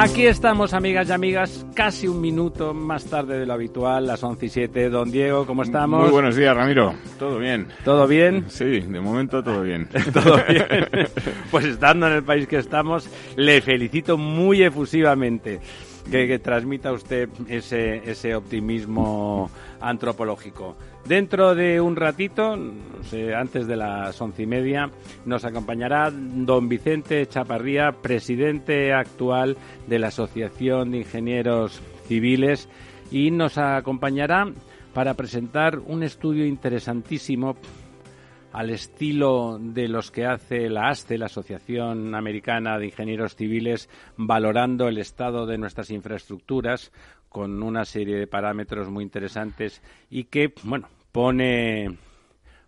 Aquí estamos, amigas y amigas, casi un minuto más tarde de lo habitual, las 11 y 7. Don Diego, ¿cómo estamos? Muy buenos días, Ramiro. ¿Todo bien? ¿Todo bien? Sí, de momento todo bien. ¿Todo bien? pues estando en el país que estamos, le felicito muy efusivamente que, transmita usted ese, ese optimismo antropológico. Dentro de un ratito, antes de las once y media, nos acompañará don Vicente Chaparría, presidente actual de la Asociación de Ingenieros Civiles, y nos acompañará para presentar un estudio interesantísimo al estilo de los que hace la ASCE, la Asociación Americana de Ingenieros Civiles, valorando el estado de nuestras infraestructuras con una serie de parámetros muy interesantes y que, bueno, pone,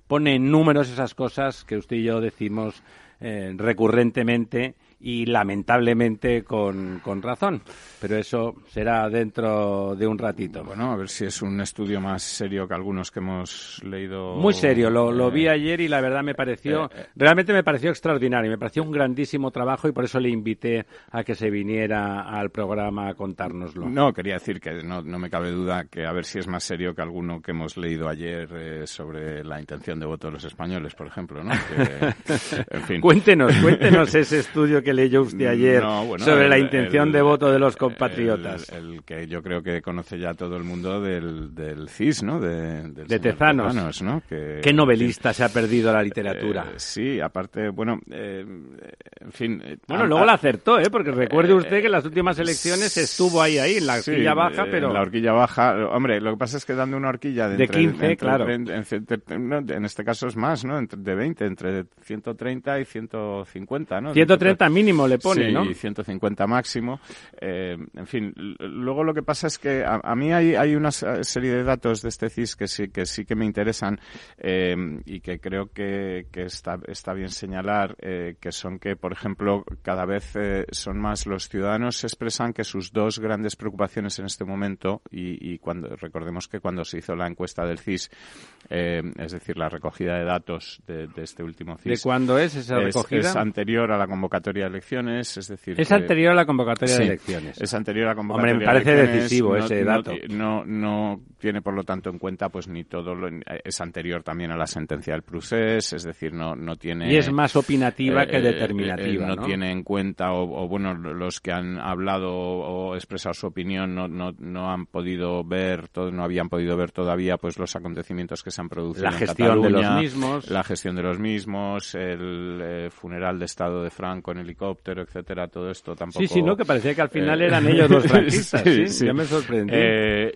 pone en números esas cosas que usted y yo decimos eh, recurrentemente y lamentablemente con, con, razón. Pero eso será dentro de un ratito. Bueno, a ver si es un estudio más serio que algunos que hemos leído. Muy serio, lo, lo vi eh, ayer y la verdad me pareció, eh, eh. realmente me pareció extraordinario, me pareció un grandísimo trabajo y por eso le invité a que se viniera al programa a contárnoslo. No, quería decir que no, no me cabe duda que a ver si es más serio que alguno que hemos leído ayer sobre la intención de voto de los españoles, por ejemplo, ¿no? en fin. Cuéntenos, cuéntenos ese estudio que leyó usted ayer sobre la intención de voto de los compatriotas. El, que yo creo que conoce ya todo el mundo del, del CIS, ¿no? De, de Tezanos. ¿no? Que, Qué novelista se ha perdido la literatura. Eh, sí, aparte, bueno, eh, en fin. Eh, bueno, luego la acertó, ¿eh? Porque recuerde usted que en las últimas elecciones estuvo ahí, ahí, en la horquilla baja, pero... En la horquilla baja, hombre, lo que pasa es que dando una horquilla de, 15, claro. En, este caso es más, ¿no? De 20, entre 130 y 150, ¿no? 130 mínimo le pone, sí, ¿no? y 150 máximo. Eh, en fin, luego lo que pasa es que a, mí hay, hay, una serie de datos de este CIS que sí que, sí que me interesan eh, y que creo que, que está, está bien señalar, eh, que son que, por ejemplo, cada vez son más los ciudadanos expresan que sus dos grandes preocupaciones en este momento, y, y cuando recordemos que cuando se hizo la encuesta del CIS, es decir, la recogida de datos de, este último CIS. ¿De cuándo es esa recogida? es anterior a la convocatoria elecciones, es decir... Es anterior a la convocatoria de elecciones. Es anterior a la convocatoria Hombre, me parece decisivo ese dato. No, no, tiene, por lo tanto, en cuenta pues ni todo lo... Es anterior también a la sentencia del procés, es decir, no, no tiene... Y es más opinativa que eh, determinativa, no, tiene en cuenta, o, bueno, los que han hablado o expresado su opinión no, no, no han podido ver, todo, no habían podido ver todavía pues los acontecimientos que se han producido la gestión de los mismos. La gestión de los mismos, el eh, funeral de Estado de Franco en helicóptero helicóptero, etcétera, todo esto tampoco... Sí, sí, ¿no? Que parecía que al final eran ellos los franquistas, sí, Ya me sorprendí.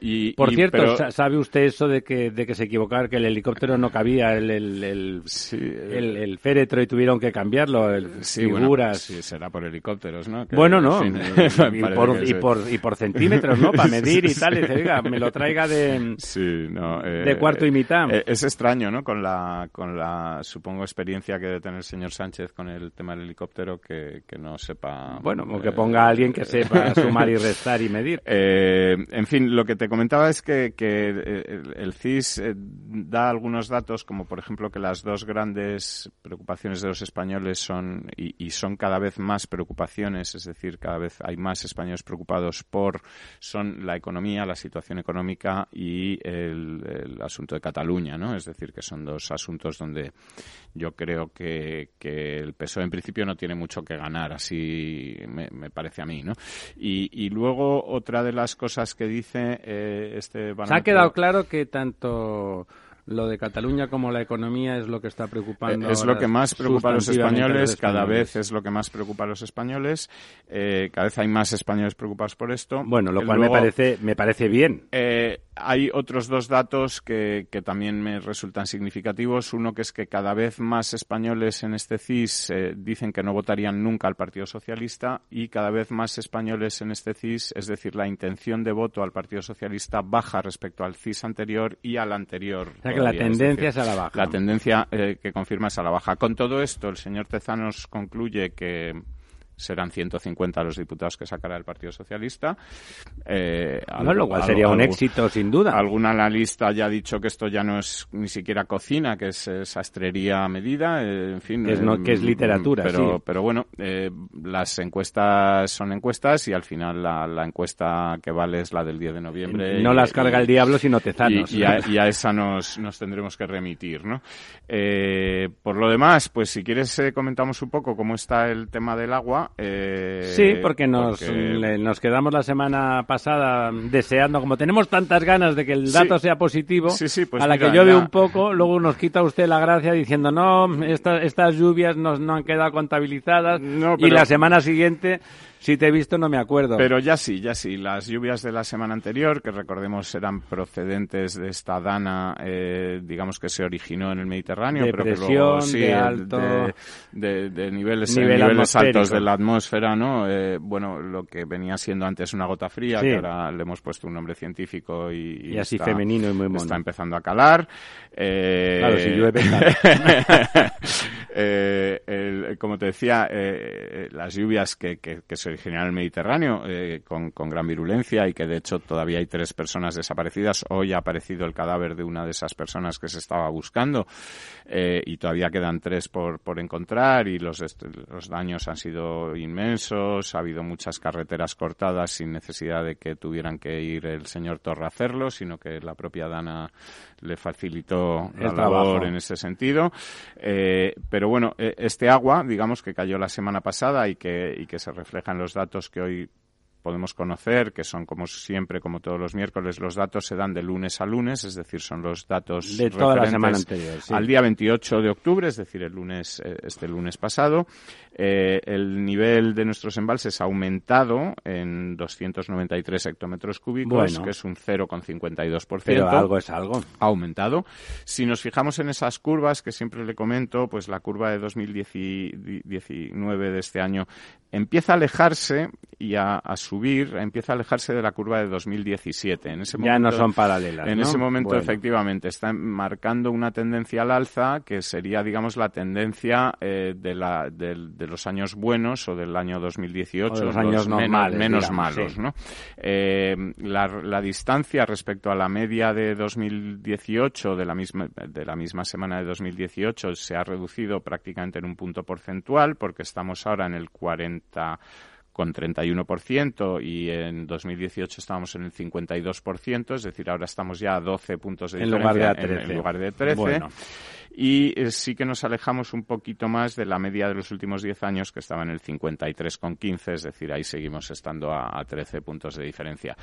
y, Por cierto, ¿sabe usted eso de que, de que se equivocaron, que el helicóptero no cabía, el, el, el, el, féretro y tuvieron que cambiarlo, el, figuras... sí, será por helicópteros, ¿no? bueno, no, y, por, y, por, y por centímetros, ¿no? Para medir y tal, y dice, oiga, me lo traiga de, sí, no, de eh, cuarto y mitad. Eh, es extraño, ¿no? Con la, con la, supongo, experiencia que debe tener el señor Sánchez con el tema del helicóptero que, que no sepa... Bueno, o que ponga a alguien que sepa sumar y restar y medir. Eh, en fin, lo que te comentaba es que, que el, CIS da algunos datos, como por ejemplo que las dos grandes preocupaciones de los españoles son, y, y son cada vez más preocupaciones, es decir, cada vez hay más españoles preocupados por, son la economía, la situación económica y el, el asunto de Cataluña, ¿no? Es decir, que son dos asuntos donde yo creo que, que el PSOE en principio no tiene mucho que ganar, así me, parece a mí, ¿no? Y, luego otra de las cosas que dice eh, este... Se ha quedado claro que tanto lo de Cataluña como la economía es lo que está preocupando. Es lo que más preocupa a los españoles, cada vez es lo que más preocupa a los españoles, eh, cada vez hay más españoles preocupados por esto. Bueno, lo cual me parece me parece bien. Eh, hay otros dos datos que, que, también me resultan significativos. Uno que es que cada vez más españoles en este CIS eh, dicen que no votarían nunca al Partido Socialista y cada vez más españoles en este CIS, es decir, la intención de voto al Partido Socialista baja respecto al CIS anterior y al anterior que la tendencia es, a la baja. La tendencia eh, que confirma es a la baja. Con todo esto, el señor Tezanos concluye que serán 150 los diputados que sacará el Partido Socialista. Eh, lo cual sería un éxito, sin duda. Algún analista ya ha dicho que esto ya no es ni siquiera cocina, que es sastrería a medida, eh, en fin. Es que es literatura, pero, Pero bueno, eh, las encuestas son encuestas y al final la, encuesta que vale es la del 10 de noviembre. No las carga el diablo, sino Tezanos. Y, a, esa nos, nos tendremos que remitir, ¿no? por lo demás, pues si quieres comentamos un poco cómo está el tema del agua eh, sí, porque nos, nos quedamos la semana pasada deseando, como tenemos tantas ganas de que el dato sea positivo, pues a la que llueve un poco, luego nos quita usted la gracia diciendo, no, estas lluvias no, no han quedado contabilizadas y la semana siguiente si te he visto no me acuerdo. Pero ya sí, ya sí. Las lluvias de la semana anterior, que recordemos eran procedentes de esta dana, eh, digamos que se originó en el Mediterráneo, pero que luego sí, de, alto, de, niveles, niveles altos de la atmósfera, ¿no? Eh, bueno, lo que venía siendo antes una gota fría, que ahora le hemos puesto un nombre científico y, y, así femenino y muy mono. Está empezando a calar. Eh, claro, si llueve. eh, como te decía, eh, las lluvias que, que, que se general en el Mediterráneo eh, con, gran virulencia y que de hecho todavía hay tres personas desaparecidas. Hoy ha aparecido el cadáver de una de esas personas que se estaba buscando eh, y todavía quedan tres por, por encontrar y los, los daños han sido inmensos. Ha habido muchas carreteras cortadas sin necesidad de que tuvieran que ir el señor Torre a hacerlo, sino que la propia Dana le facilitó la labor en ese sentido. Eh, pero bueno, este agua, digamos, que cayó la semana pasada y que, y que se refleja en los datos que hoy podemos conocer, que son como siempre, como todos los miércoles, los datos se dan de lunes a lunes, es decir, son los datos de toda la semana anterior, al día 28 de octubre, es decir, el lunes, eh, este lunes pasado. Eh, el nivel de nuestros embalses ha aumentado en 293 hectómetros cúbicos, que es un 0,52%. Pero algo es algo. Ha aumentado. Si nos fijamos en esas curvas, que siempre le comento, pues la curva de 2019 de este año empieza a alejarse y a, subir, empieza a alejarse de la curva de 2017. En ese ya no son paralelas. En ese momento, efectivamente, está marcando una tendencia al alza que sería, digamos, la tendencia eh, de, la, de, los años buenos o del año 2018, o los años normales, menos, malos. ¿no? Eh, la, la, distancia respecto a la media de 2018, de la, misma, de la misma semana de 2018, se ha reducido prácticamente en un punto porcentual porque estamos ahora en el 40 con 31% y en 2018 estábamos en el 52%, es decir, ahora estamos ya a 12 puntos de diferencia en lugar de, 13. En, lugar de 13 y eh, sí que nos alejamos un poquito más de la media de los últimos 10 años que estaba en el 53,15, es decir, ahí seguimos estando a, 13 puntos de diferencia.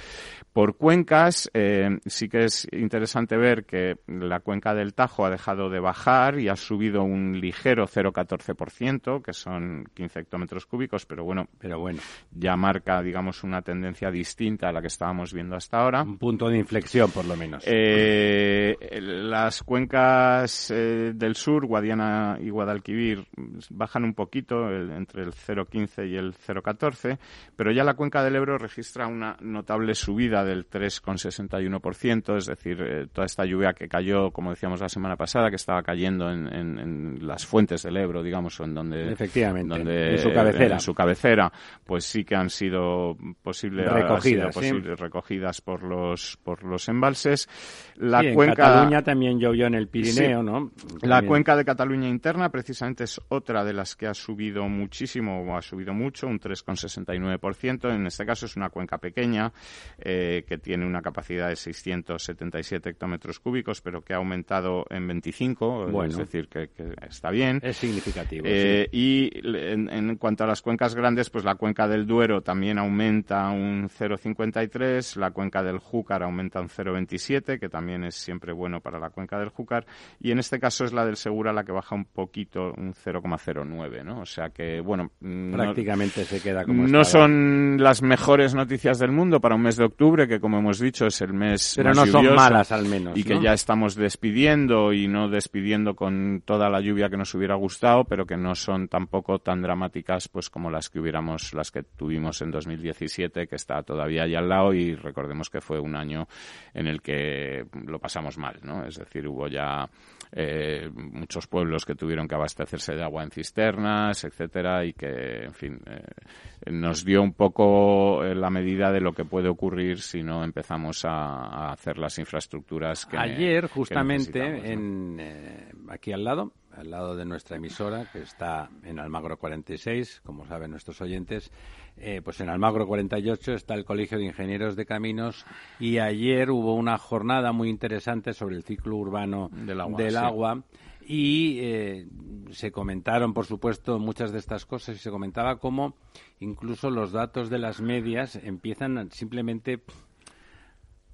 Por cuencas, eh, sí que es interesante ver que la cuenca del Tajo ha dejado de bajar y ha subido un ligero 0,14%, que son 15 hectómetros cúbicos, pero bueno, pero bueno, ya marca, digamos, una tendencia distinta a la que estábamos viendo hasta ahora. Un punto de inflexión, por lo menos. Eh, las cuencas del sur, Guadiana y Guadalquivir, bajan un poquito, entre el 0,15 y el 0,14, pero ya la cuenca del Ebro registra una notable subida del 3,61%, es decir, eh, toda esta lluvia que cayó, como decíamos la semana pasada, que estaba cayendo en, las fuentes del Ebro, digamos, en donde... Efectivamente, donde, en su cabecera. En su cabecera, pues sí que han sido posibles recogidas, recogidas por los, por los embalses. La cuenca... En Cataluña también llovió en el Pirineo, ¿no? La cuenca de Cataluña interna precisamente es otra de las que ha subido muchísimo o ha subido mucho, un 3,69%. En este caso es una cuenca pequeña eh, que tiene una capacidad de 677 hectómetros cúbicos, pero que ha aumentado en 25, es decir, que, está bien. Es significativo. Eh, y en, cuanto a las cuencas grandes, pues la cuenca del Duero también aumenta un 0,53, la cuenca del Júcar aumenta un 0,27, que también es siempre bueno para la cuenca del Júcar, y en este caso es la del Segura la que baja un poquito, un 0,09, ¿no? O sea que, bueno... Prácticamente se queda como No son las mejores noticias del mundo para un mes de octubre, que como hemos dicho es el mes Pero no son malas al menos, Y que ya estamos despidiendo y no despidiendo con toda la lluvia que nos hubiera gustado, pero que no son tampoco tan dramáticas pues como las que hubiéramos, las que tuvimos en 2017, que está todavía ahí al lado y recordemos que fue un año en el que lo pasamos mal, ¿no? Es decir, hubo ya eh, muchos pueblos que tuvieron que abastecerse de agua en cisternas, etcétera, y que, en fin, eh, nos dio un poco eh, la medida de lo que puede ocurrir si no empezamos a, hacer las infraestructuras que ayer justamente en aquí al lado al lado de nuestra emisora, que está en Almagro 46, como saben nuestros oyentes, eh, pues en Almagro 48 está el Colegio de Ingenieros de Caminos y ayer hubo una jornada muy interesante sobre el ciclo urbano del agua, y eh, se comentaron, por supuesto, muchas de estas cosas y se comentaba cómo incluso los datos de las medias empiezan simplemente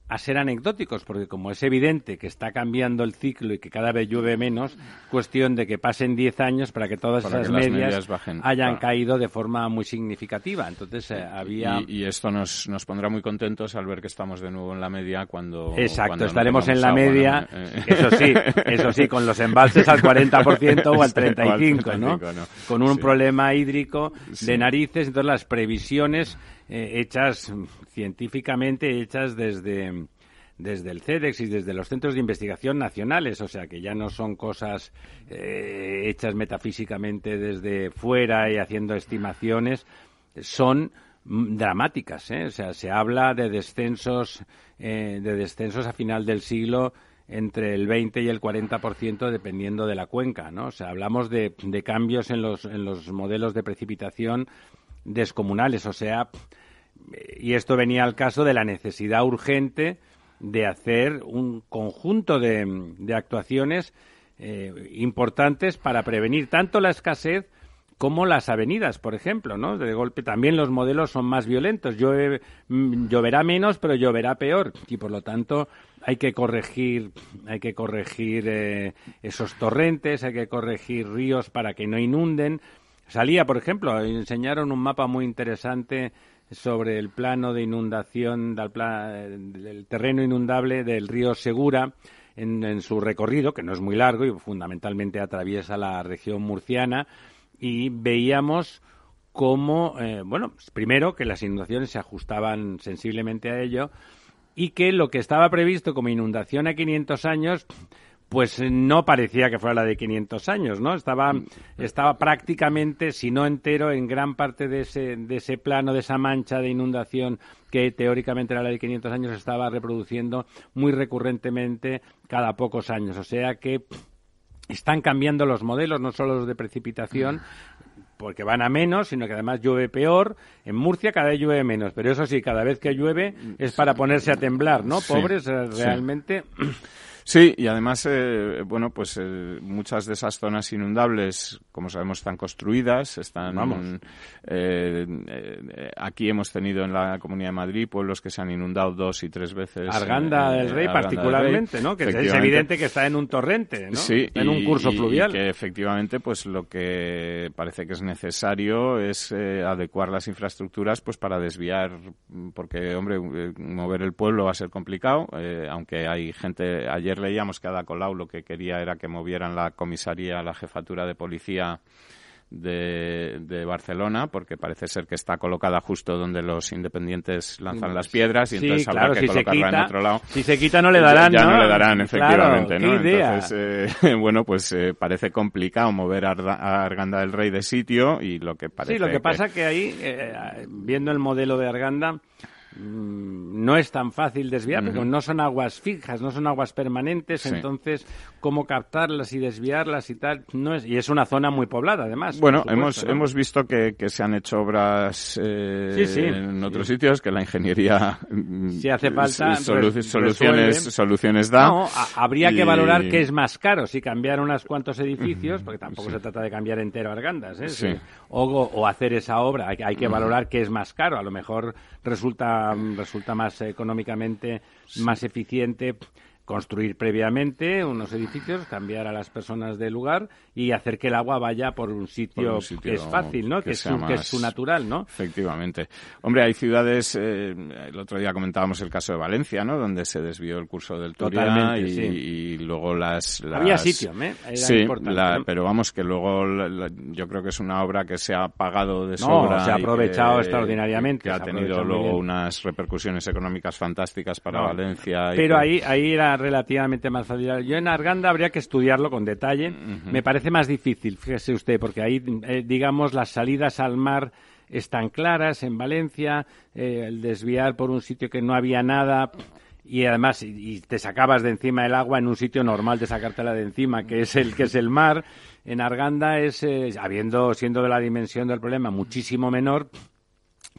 a ser anecdóticos, porque como es evidente que está cambiando el ciclo y que cada vez llueve menos, cuestión de que pasen 10 años para que todas esas medias, hayan caído de forma muy significativa. Entonces eh, había... Y, esto nos, nos pondrá muy contentos al ver que estamos de nuevo en la media cuando... Exacto, estaremos en la media, eh, eso sí, eso sí, con los embalses al 40% o al 35%, ¿no? Con un problema hídrico de narices, entonces las previsiones eh, hechas científicamente, hechas desde, desde el CEDEX y desde los centros de investigación nacionales, o sea que ya no son cosas eh, hechas metafísicamente desde fuera y haciendo estimaciones, son dramáticas, ¿eh? o sea, se habla de descensos, de descensos a final del siglo entre el 20 y el 40% dependiendo de la cuenca, ¿no? O sea, hablamos de, de cambios en los, en los modelos de precipitación descomunales, o sea, y esto venía al caso de la necesidad urgente de hacer un conjunto de, actuaciones eh, importantes para prevenir tanto la escasez como las avenidas, por ejemplo, ¿no? De golpe también los modelos son más violentos. Mm, lloverá menos, pero lloverá peor y por lo tanto hay que corregir, hay que corregir eh, esos torrentes, hay que corregir ríos para que no inunden. Salía, por ejemplo, enseñaron un mapa muy interesante sobre el plano de inundación del, terreno inundable del río Segura en, su recorrido, que no es muy largo y fundamentalmente atraviesa la región murciana, y veíamos cómo, eh, bueno, primero que las inundaciones se ajustaban sensiblemente a ello y que lo que estaba previsto como inundación a 500 años pues no parecía que fuera la de 500 años, ¿no? Estaba, estaba prácticamente, si no entero, en gran parte de ese, de ese plano, de esa mancha de inundación que teóricamente era la de 500 años, estaba reproduciendo muy recurrentemente cada pocos años. O sea que están cambiando los modelos, no solo los de precipitación, porque van a menos, sino que además llueve peor. En Murcia cada vez llueve menos, pero eso sí, cada vez que llueve es para ponerse a temblar, ¿no? Pobres, eh, realmente. Sí, y además, eh, bueno, pues eh, muchas de esas zonas inundables, como sabemos, están construidas, están... Vamos. eh, eh, aquí hemos tenido en la Comunidad de Madrid pueblos que se han inundado dos y tres veces. Arganda eh, del Rey Arganda del particularmente, Rey, ¿no? Que es evidente que está en un torrente, ¿no? Sí, en un curso y- y fluvial. que efectivamente, pues lo que parece que es necesario es eh, adecuar las infraestructuras, pues para desviar, porque hombre, mover el pueblo va a ser complicado, aunque hay gente. Ayer leíamos que Ada Colau lo que quería era que movieran la comisaría, la jefatura de policía de, de Barcelona, porque parece ser que está colocada justo donde los independientes lanzan las piedras y Sí, entonces claro, habrá que si colocarla en quita, otro lado. si se quita no le darán, ya, ¿no? no le darán, efectivamente, Claro, ¿no? Entonces, eh, bueno, pues eh, parece complicado mover a, Arganda del Rey de sitio y lo que parece Sí, lo que pasa que ahí, eh, viendo el modelo de Arganda, no es tan fácil desviar, porque no son aguas fijas, no son aguas permanentes, Sí. entonces cómo captarlas y desviarlas y tal, no es, y es una zona muy poblada además. Bueno, hemos, hemos visto que, que se han hecho obras eh, Sí, sí. en otros sitios, que la ingeniería mm, Si hace falta, s- solu- res- soluciones, resuelve. soluciones da. No, a- habría que valorar qué es más caro, si cambiar unos cuantos edificios, porque tampoco se trata de cambiar entero Argandas, ¿eh? Sí. o, o hacer esa obra, hay, hay que valorar qué es más caro, a lo mejor resulta, resulta más económicamente más eficiente construir previamente unos edificios, cambiar a las personas del lugar y hacer que el agua vaya por un sitio, Por un sitio que es fácil, ¿no? que Que, es, su, que es más- su natural, ¿no? Efectivamente. Hombre, hay ciudades, eh, el otro día comentábamos el caso de Valencia, ¿no? Donde se desvió el curso del Totalmente, y, sí. y luego las, las- Había sitio, ¿eh? Era sí, importante, la- ¿no? pero vamos que luego la- la- yo creo que es una obra que se ha pagado de No, sobra. se ha aprovechado que- extraordinariamente, Que ha tenido luego unas repercusiones económicas fantásticas para No, Valencia. y Pero ahí, ahí era relativamente más fácil. Yo en Arganda habría que estudiarlo con detalle. Me parece más difícil, fíjese usted, porque ahí, eh, digamos, las salidas al mar están claras en Valencia, eh, el desviar por un sitio que no había nada y además y, te sacabas de encima el agua en un sitio normal de sacártela de encima, que es el que es el mar. En Arganda es, eh, habiendo siendo de la dimensión del problema muchísimo menor,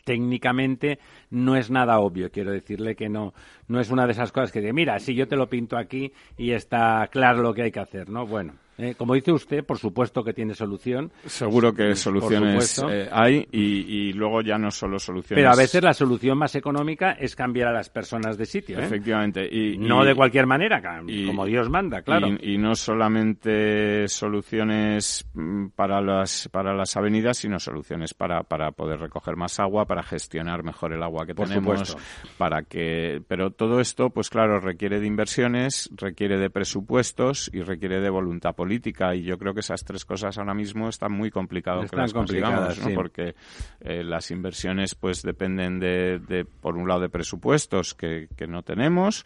técnicamente no es nada obvio. Quiero decirle que no, no es una de esas cosas que de, mira, si yo te lo pinto aquí y está claro lo que hay que hacer, ¿no? Bueno, eh, como dice usted, por supuesto que tiene solución, Seguro que soluciones eh, hay y, y luego ya no solo soluciones. pero a veces la solución más económica es cambiar a las personas de sitio, ¿eh? Efectivamente. Y, No y- de cualquier manera, como Dios manda, claro. Y, no solamente soluciones mm, para las para las avenidas, sino soluciones para, para poder recoger más agua, para gestionar mejor el agua que Por tenemos, supuesto. para que pero todo esto pues claro requiere de inversiones, requiere de presupuestos y requiere de voluntad política y yo creo que esas tres cosas ahora mismo están muy complicado que Están las consigamos, complicadas, ¿no? sí. porque eh, las inversiones pues dependen de, de, por un lado de presupuestos que, que no tenemos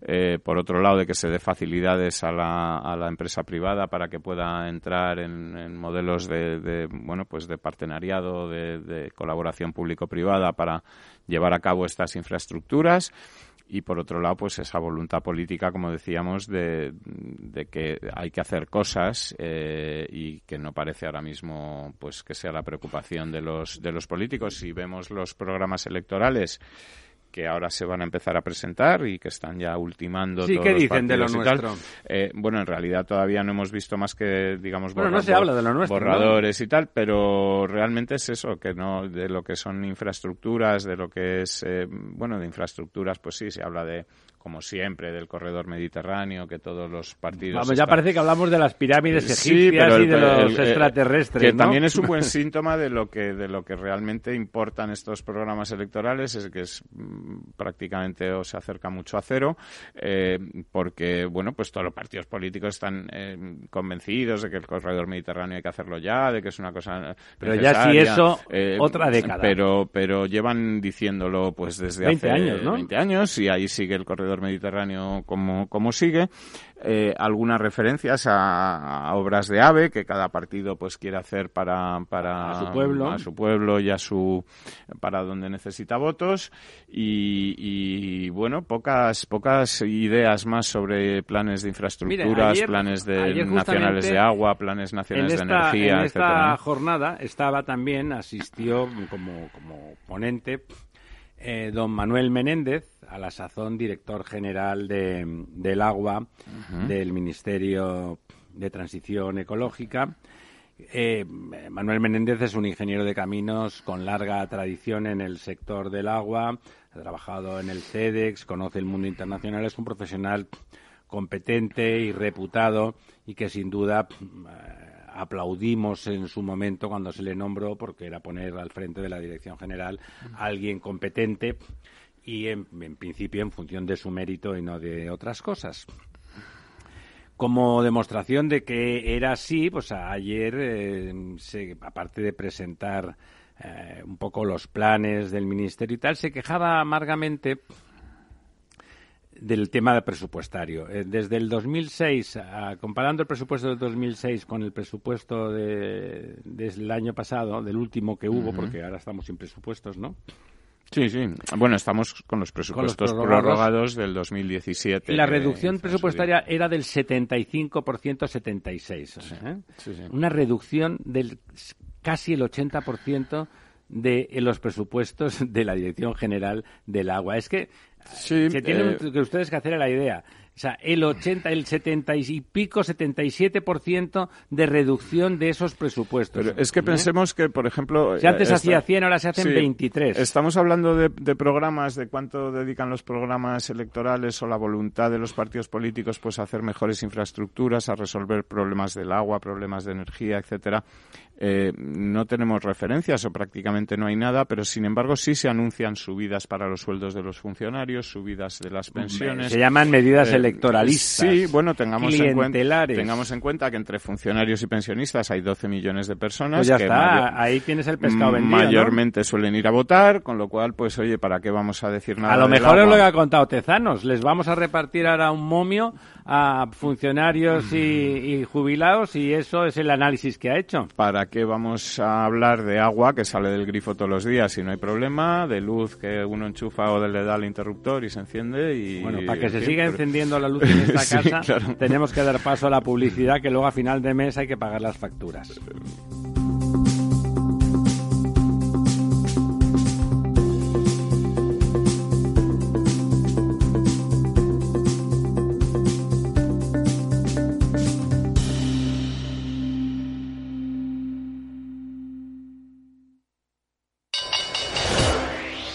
eh, por otro lado de que se dé facilidades a la, a la empresa privada para que pueda entrar en, en modelos de, de, bueno pues de partenariado de, de colaboración público-privada para llevar a cabo estas infraestructuras y por otro lado pues esa voluntad política como decíamos de, de que hay que hacer cosas eh, y que no parece ahora mismo pues que sea la preocupación de los de los políticos. Si vemos los programas electorales que ahora se van a empezar a presentar y que están ya ultimando Sí, todos ¿qué los dicen de lo nuestro? Eh, bueno, en realidad todavía no hemos visto más que, digamos, Bueno, no borra- se habla de lo nuestro, ¿no? borradores y tal, pero realmente es eso, que no de lo que son infraestructuras, de lo que es, eh, bueno, de infraestructuras, pues sí, se habla de, como siempre, del corredor mediterráneo, que todos los partidos... Vamos, ya parece que hablamos de las pirámides egipcias el- y de los el- el- extraterrestres, que ¿no? también es un buen síntoma de lo que de lo que realmente importan estos programas electorales es que es mm, prácticamente o se acerca mucho a cero eh, porque bueno pues todos los partidos políticos están eh, convencidos de que el corredor mediterráneo hay que hacerlo ya de que es una cosa Pero ya si eso, otra década. pero pero llevan diciéndolo pues desde 20 hace años, ¿no? 20 años y ahí sigue el corredor corredor mediterráneo como, como sigue, eh, algunas referencias a, obras de AVE que cada partido pues quiere hacer para, para su pueblo, a su pueblo y a su para donde necesita votos. Y, bueno pocas pocas ideas más sobre planes de infraestructuras, planes de nacionales de agua, planes nacionales de energía, en esta jornada estaba también asistió como como ponente eh, don Manuel Menéndez, a la sazón director general de, del agua del Ministerio de Transición Ecológica. Eh, Manuel Menéndez es un ingeniero de caminos con larga tradición en el sector del agua, ha trabajado en el CEDEX, conoce el mundo internacional, es un profesional competente y reputado y que sin duda aplaudimos en su momento cuando se le nombró porque era poner al frente de la Dirección General a alguien competente y en, principio en función de su mérito y no de otras cosas. Como demostración de que era así, pues ayer, eh, aparte de presentar eh, un poco los planes del ministerio y tal, se quejaba amargamente del tema presupuestario. Eh, desde el 2006, comparando el presupuesto del 2006 con el presupuesto de, del año pasado, del último que hubo, porque ahora estamos sin presupuestos, ¿no? Sí, sí. Bueno, estamos con los presupuestos prorrogados del 2017. La reducción presupuestaria era del 75% 76. ¿eh? Una reducción del casi el 80% de los presupuestos de la Dirección General del Agua. Es que se tienen eh, que ustedes que hacer la idea. O sea, el 80, el 70 y pico, 77% de reducción de esos presupuestos. Pero es que ¿Eh? pensemos que, por ejemplo... Si antes eh, hacía 100, ahora se hacen 23. Estamos hablando de, programas, de cuánto dedican los programas electorales o la voluntad de los partidos políticos pues a hacer mejores infraestructuras, a resolver problemas del agua, problemas de energía, etcétera. Eh, no tenemos referencias o prácticamente no hay nada, pero sin embargo sí se anuncian subidas para los sueldos de los funcionarios, subidas de las pensiones. Se llaman medidas electorales electoralistas. Sí, bueno, tengamos en, cuenta, tengamos en cuenta que entre funcionarios y pensionistas hay 12 millones de personas. Pues ya está, ahí tienes el pescado vendido. Mayormente suelen ir a votar, con lo cual, pues oye, ¿para qué vamos a decir nada? A lo mejor es lo que ha contado Tezanos. Les vamos a repartir ahora un momio a funcionarios y, jubilados y eso es el análisis que ha hecho. ¿Para qué vamos a hablar de agua que sale del grifo todos los días si no hay problema? De luz que uno enchufa o le da el interruptor y se enciende y... Bueno, para que se siga encendiendo la luz en esta casa tenemos que dar paso a la publicidad que luego a final de mes hay que pagar las facturas.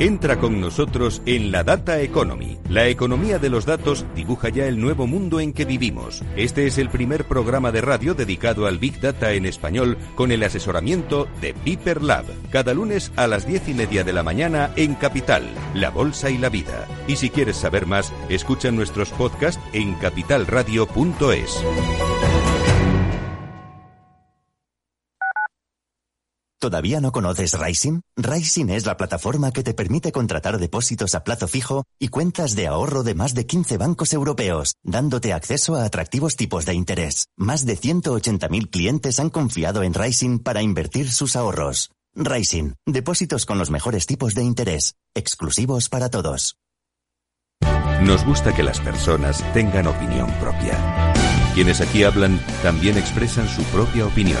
Entra con nosotros en la Data Economy. La economía de los datos dibuja ya el nuevo mundo en que vivimos. Este es el primer programa de radio dedicado al Big Data en español con el asesoramiento de Piper Lab. Cada lunes a las diez y media de la mañana en Capital, La Bolsa y la Vida. Y si quieres saber más, escucha nuestros podcasts en capitalradio.es. ¿Todavía no conoces Rising? Rising es la plataforma que te permite contratar depósitos a plazo fijo y cuentas de ahorro de más de 15 bancos europeos, dándote acceso a atractivos tipos de interés. Más de 180.000 clientes han confiado en Rising para invertir sus ahorros. Rising, depósitos con los mejores tipos de interés, exclusivos para todos. Nos gusta que las personas tengan opinión propia. Quienes aquí hablan también expresan su propia opinión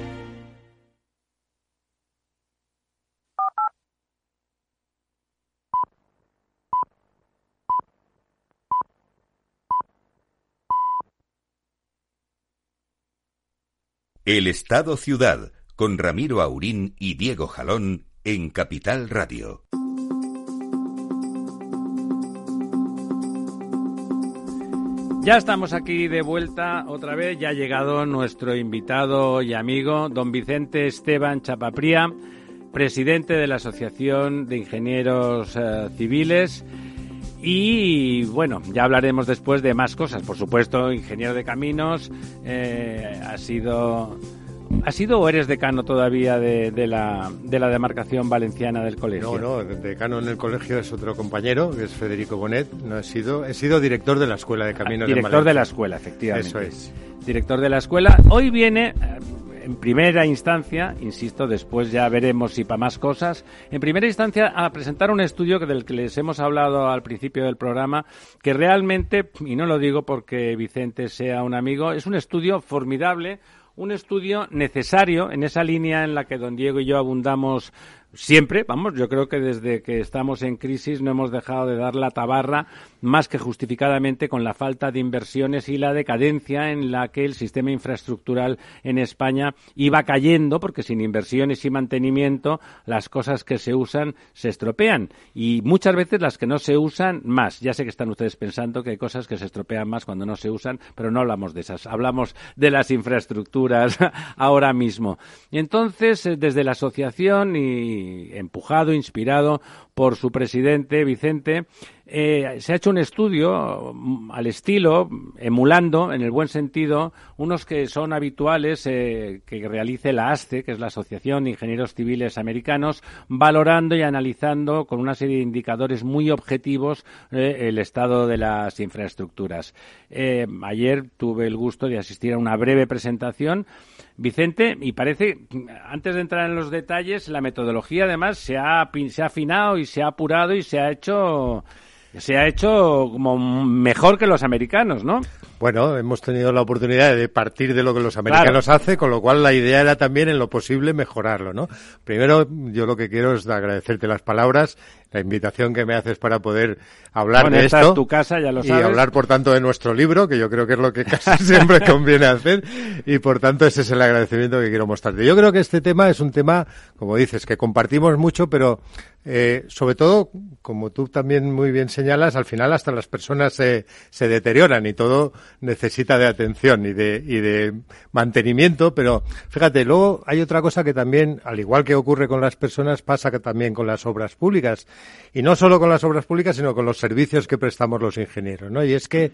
El Estado Ciudad, con Ramiro Aurín y Diego Jalón en Capital Radio. Ya estamos aquí de vuelta otra vez, ya ha llegado nuestro invitado y amigo, don Vicente Esteban Chapapría, presidente de la Asociación de Ingenieros eh, Civiles y bueno, ya hablaremos después de más cosas. Por supuesto, ingeniero de caminos, eh, ha sido... ¿Has sido o eres decano todavía de, la, de la demarcación valenciana del colegio? No, no, decano en el colegio es otro compañero, que es Federico Bonet. No he sido, he sido director de la Escuela de Caminos. director de, la escuela, efectivamente. Eso es. Director de la escuela. Hoy viene, en primera instancia, insisto, después ya veremos si para más cosas, en primera instancia a presentar un estudio del que les hemos hablado al principio del programa, que realmente, y no lo digo porque Vicente sea un amigo, es un estudio formidable, un estudio necesario en esa línea en la que don Diego y yo abundamos siempre, vamos, yo creo que desde que estamos en crisis no hemos dejado de dar la tabarra más que justificadamente con la falta de inversiones y la decadencia en la que el sistema infraestructural en España iba cayendo, porque sin inversiones y mantenimiento las cosas que se usan se estropean y muchas veces las que no se usan más. Ya sé que están ustedes pensando que hay cosas que se estropean más cuando no se usan, pero no hablamos de esas, hablamos de las infraestructuras ahora mismo. Entonces, eh, desde la asociación y empujado, inspirado por su presidente, Vicente, eh, se ha hecho un estudio mm, al estilo, emulando, en el buen sentido, unos que son habituales eh, que realice la ASCE, que es la Asociación de Ingenieros Civiles Americanos, valorando y analizando con una serie de indicadores muy objetivos eh, el estado de las infraestructuras. ayer tuve el gusto de asistir a una breve presentación Vicente, y parece, antes de entrar en los detalles, la metodología además se ha, se ha afinado y se ha apurado y se ha hecho se ha hecho como mejor que los americanos, ¿no? Bueno, hemos tenido la oportunidad de partir de lo que los americanos hacen, con lo cual la idea era también en lo posible mejorarlo, ¿no? Primero, yo lo que quiero es agradecerte las palabras la invitación que me haces para poder hablar de esto. tu casa, ya lo Y hablar, por tanto, de nuestro libro, que yo creo que es lo que casi siempre conviene hacer. Y, por tanto, ese es el agradecimiento que quiero mostrarte. Yo creo que este tema es un tema, como dices, que compartimos mucho, pero eh, sobre todo, como tú también muy bien señalas, al final hasta las personas se, se deterioran y todo necesita de atención y de, y de mantenimiento, pero fíjate, luego hay otra cosa que también, al igual que ocurre con las personas, pasa que también con las obras públicas y no solo con las obras públicas, sino con los servicios que prestamos los ingenieros, ¿no? Y es que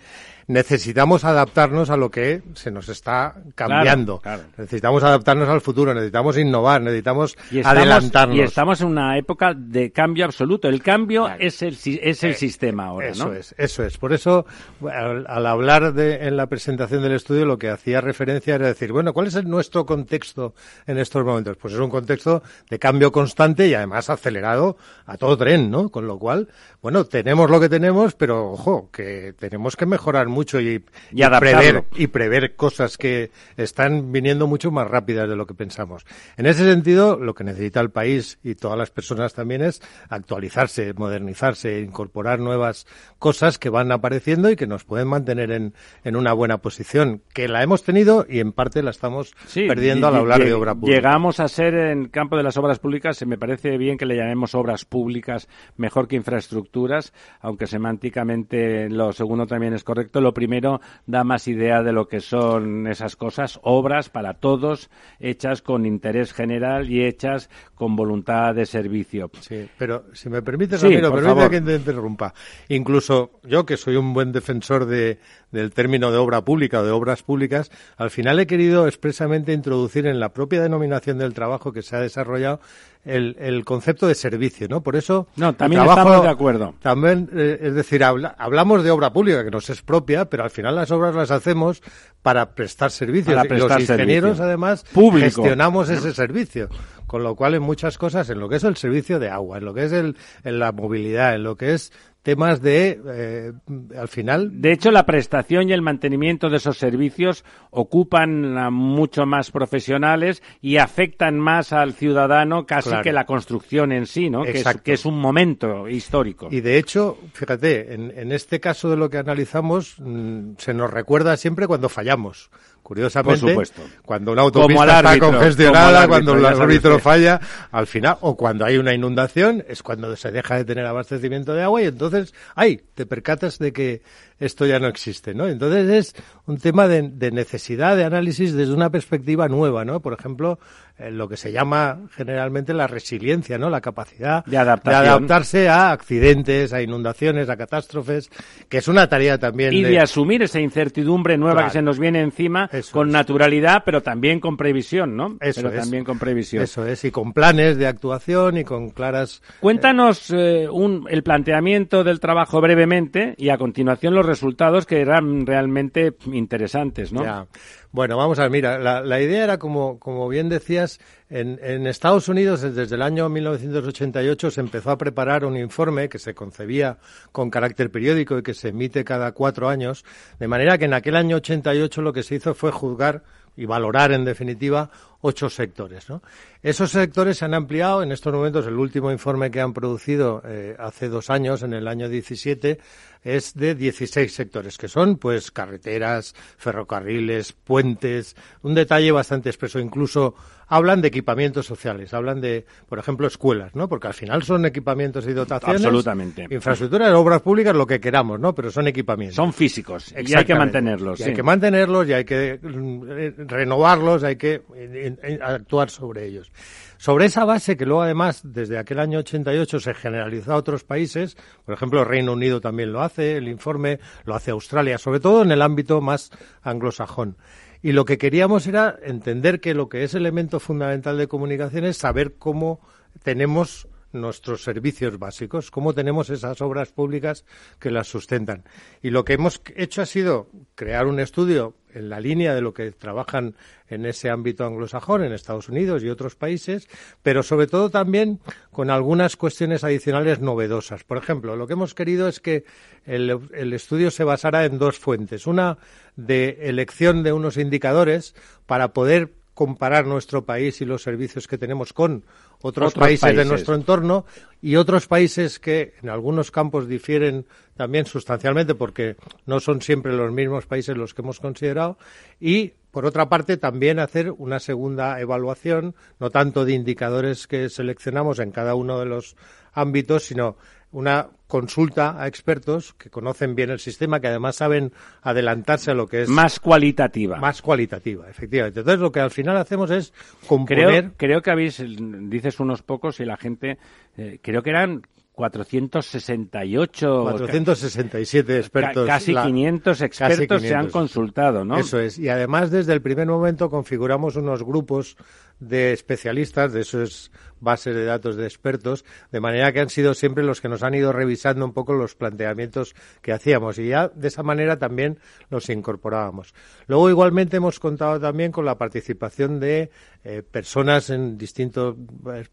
necesitamos adaptarnos a lo que se nos está cambiando. Necesitamos adaptarnos al futuro, necesitamos innovar, necesitamos adelantarnos. Y estamos en una época de cambio absoluto. El cambio es el, es el eh, sistema ahora, eso es, eso es. Por eso, al, hablar de, en la presentación del estudio, lo que hacía referencia era decir, bueno, ¿cuál es nuestro contexto en estos momentos? Pues es un contexto de cambio constante y además acelerado a todo tren ¿no? Con lo cual, bueno, tenemos lo que tenemos, pero ojo, que tenemos que mejorar mucho y, y, prever, y prever cosas que están viniendo mucho más rápidas de lo que pensamos. En ese sentido, lo que necesita el país y todas las personas también es actualizarse, modernizarse, incorporar nuevas cosas que van apareciendo y que nos pueden mantener en, en una buena posición, que la hemos tenido y en parte la estamos perdiendo al hablar de obra pública. Llegamos a ser en campo de las obras públicas, se me parece bien que le llamemos obras públicas mejor que infraestructuras, aunque semánticamente lo segundo también es correcto. Lo primero da más idea de lo que son esas cosas, obras para todos, hechas con interés general y hechas con voluntad de servicio. Sí, pero si me permite, Ramiro, permite que te interrumpa. Incluso yo, que soy un buen defensor de, del término de obra pública o de obras públicas, al final he querido expresamente introducir en la propia denominación del trabajo que se ha desarrollado el, el concepto de servicio, ¿no? Por eso... No, también estamos de acuerdo. También, eh, es decir, hablamos de obra pública, que nos es propia, pero al final las obras las hacemos para prestar servicios. Para prestar y los ingenieros, además, gestionamos ese servicio. Con lo cual, en muchas cosas, en lo que es el servicio de agua, en lo que es el, en la movilidad, en lo que es temas de, eh, al final. De hecho, la prestación y el mantenimiento de esos servicios ocupan a mucho más profesionales y afectan más al ciudadano casi que la construcción en sí, ¿no? Que es, que es, un momento histórico. Y de hecho, fíjate, en, en este caso de lo que analizamos, mm, se nos recuerda siempre cuando fallamos. Curiosamente, cuando una autopista está congestionada, cuando el árbitro falla, al final, o cuando hay una inundación, es cuando se deja de tener abastecimiento de agua y entonces, ay, te percatas de que esto ya no existe, ¿no? Entonces es un tema de, necesidad de análisis desde una perspectiva nueva, ¿no? Por ejemplo, lo que se llama generalmente la resiliencia, ¿no? La capacidad de, adaptarse a accidentes, a inundaciones, a catástrofes, que es una tarea también y de, asumir esa incertidumbre nueva que se nos viene encima con naturalidad, pero también con previsión, ¿no? Eso pero también con previsión. Eso es y con planes de actuación y con claras. Cuéntanos eh, un, el planteamiento del trabajo brevemente y a continuación los resultados que eran realmente interesantes, ¿no? Bueno, vamos a ver, mira, la, idea era, como, como bien decías, en, Estados Unidos desde el año 1988 se empezó a preparar un informe que se concebía con carácter periódico y que se emite cada cuatro años, de manera que en aquel año 88 lo que se hizo fue juzgar y valorar, en definitiva, ocho sectores. ¿no? Esos sectores se han ampliado. En estos momentos, el último informe que han producido eh, hace dos años, en el año 17, es de 16 sectores, que son pues carreteras, ferrocarriles, un detalle bastante expreso. Incluso hablan de equipamientos sociales, hablan de, por ejemplo, escuelas, ¿no? Porque al final son equipamientos y dotaciones. Absolutamente. Infraestructuras, obras públicas, lo que queramos, ¿no? Pero son equipamientos. Son físicos y hay que mantenerlos. Y Hay que mantenerlos y hay que mm, renovarlos, hay que actuar sobre ellos. Sobre esa base, que luego además desde aquel año 88 se generalizó a otros países, por ejemplo Reino Unido también lo hace, el informe lo hace Australia, sobre todo en el ámbito más anglosajón. Y lo que queríamos era entender que lo que es elemento fundamental de comunicación es saber cómo tenemos nuestros servicios básicos, cómo tenemos esas obras públicas que las sustentan. Y lo que hemos hecho ha sido crear un estudio en la línea de lo que trabajan en ese ámbito anglosajón, en Estados Unidos y otros países, pero sobre todo también con algunas cuestiones adicionales novedosas. Por ejemplo, lo que hemos querido es que el, el estudio se basara en dos fuentes. Una de elección de unos indicadores para poder comparar nuestro país y los servicios que tenemos con otros, países, de nuestro entorno y otros países que en algunos campos difieren también sustancialmente porque no son siempre los mismos países los que hemos considerado y por otra parte también hacer una segunda evaluación no tanto de indicadores que seleccionamos en cada uno de los ámbitos sino una consulta a expertos que conocen bien el sistema, que además saben adelantarse a lo que es... Más cualitativa. Más cualitativa, efectivamente. Entonces, lo que al final hacemos es componer... Creo, creo que habéis, dices unos pocos y la gente, eh, creo que eran 468. 467 expertos. casi 500 expertos se han consultado, ¿no? Eso es. Y además, desde el primer momento configuramos unos grupos de especialistas, de esos bases de datos de expertos, de manera que han sido siempre los que nos han ido revisando un poco los planteamientos que hacíamos y ya de esa manera también los incorporábamos. Luego igualmente hemos contado también con la participación de eh, personas en distintas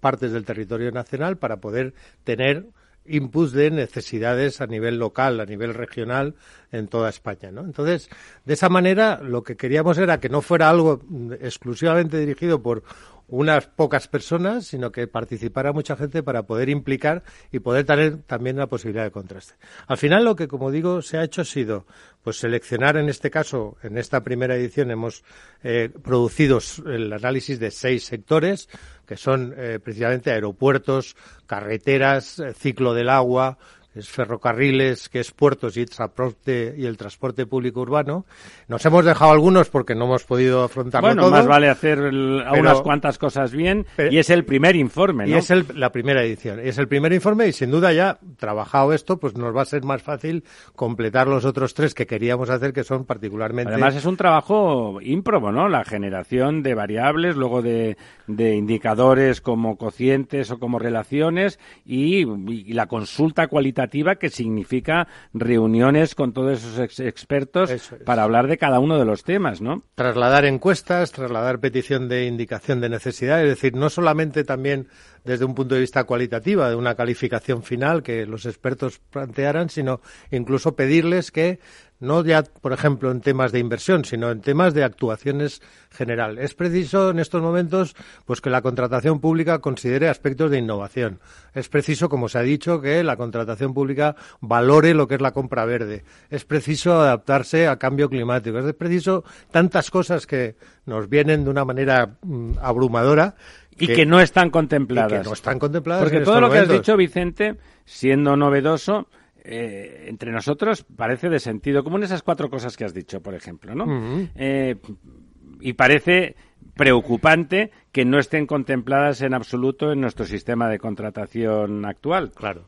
partes del territorio nacional para poder tener inputs de necesidades a nivel local, a nivel regional, en toda España, ¿no? Entonces, de esa manera, lo que queríamos era que no fuera algo exclusivamente dirigido por unas pocas personas, sino que participara mucha gente para poder implicar y poder tener también la posibilidad de contraste. Al final, lo que, como digo, se ha hecho ha sido pues seleccionar en este caso, en esta primera edición hemos eh, producido el análisis de seis sectores, que son eh, precisamente aeropuertos, carreteras, eh, ciclo del agua, es ferrocarriles, que es puertos y, transporte, y el transporte público urbano. Nos hemos dejado algunos porque no hemos podido afrontarlo bueno, más vale hacer unas cuantas cosas bien y es el primer informe, ¿no? Y es la primera edición. Es el primer informe y sin duda ya trabajado esto, pues nos va a ser más fácil completar los otros tres que queríamos hacer que son particularmente... Además es un trabajo ímprobo, ¿no? La generación de variables, luego de, de indicadores como cocientes o como relaciones y, y la consulta cualitativa que significa reuniones con todos esos expertos para hablar de cada uno de los temas, ¿no? Trasladar encuestas, trasladar petición de indicación de necesidad, es decir, no solamente también desde un punto de vista cualitativo, de una calificación final que los expertos plantearan, sino incluso pedirles que no ya, por ejemplo, en temas de inversión, sino en temas de actuaciones general. Es preciso en estos momentos pues que la contratación pública considere aspectos de innovación. Es preciso, como se ha dicho, que la contratación pública valore lo que es la compra verde. Es preciso adaptarse a cambio climático. Es preciso tantas cosas que nos vienen de una manera mm, abrumadora y que, no están contempladas. que no están contempladas. Porque todo lo que has dicho, Vicente, siendo novedoso, eh, entre nosotros parece de sentido común esas cuatro cosas que has dicho, por ejemplo, ¿no? Eh, y parece preocupante que no estén contempladas en absoluto en nuestro sistema de contratación actual. Claro.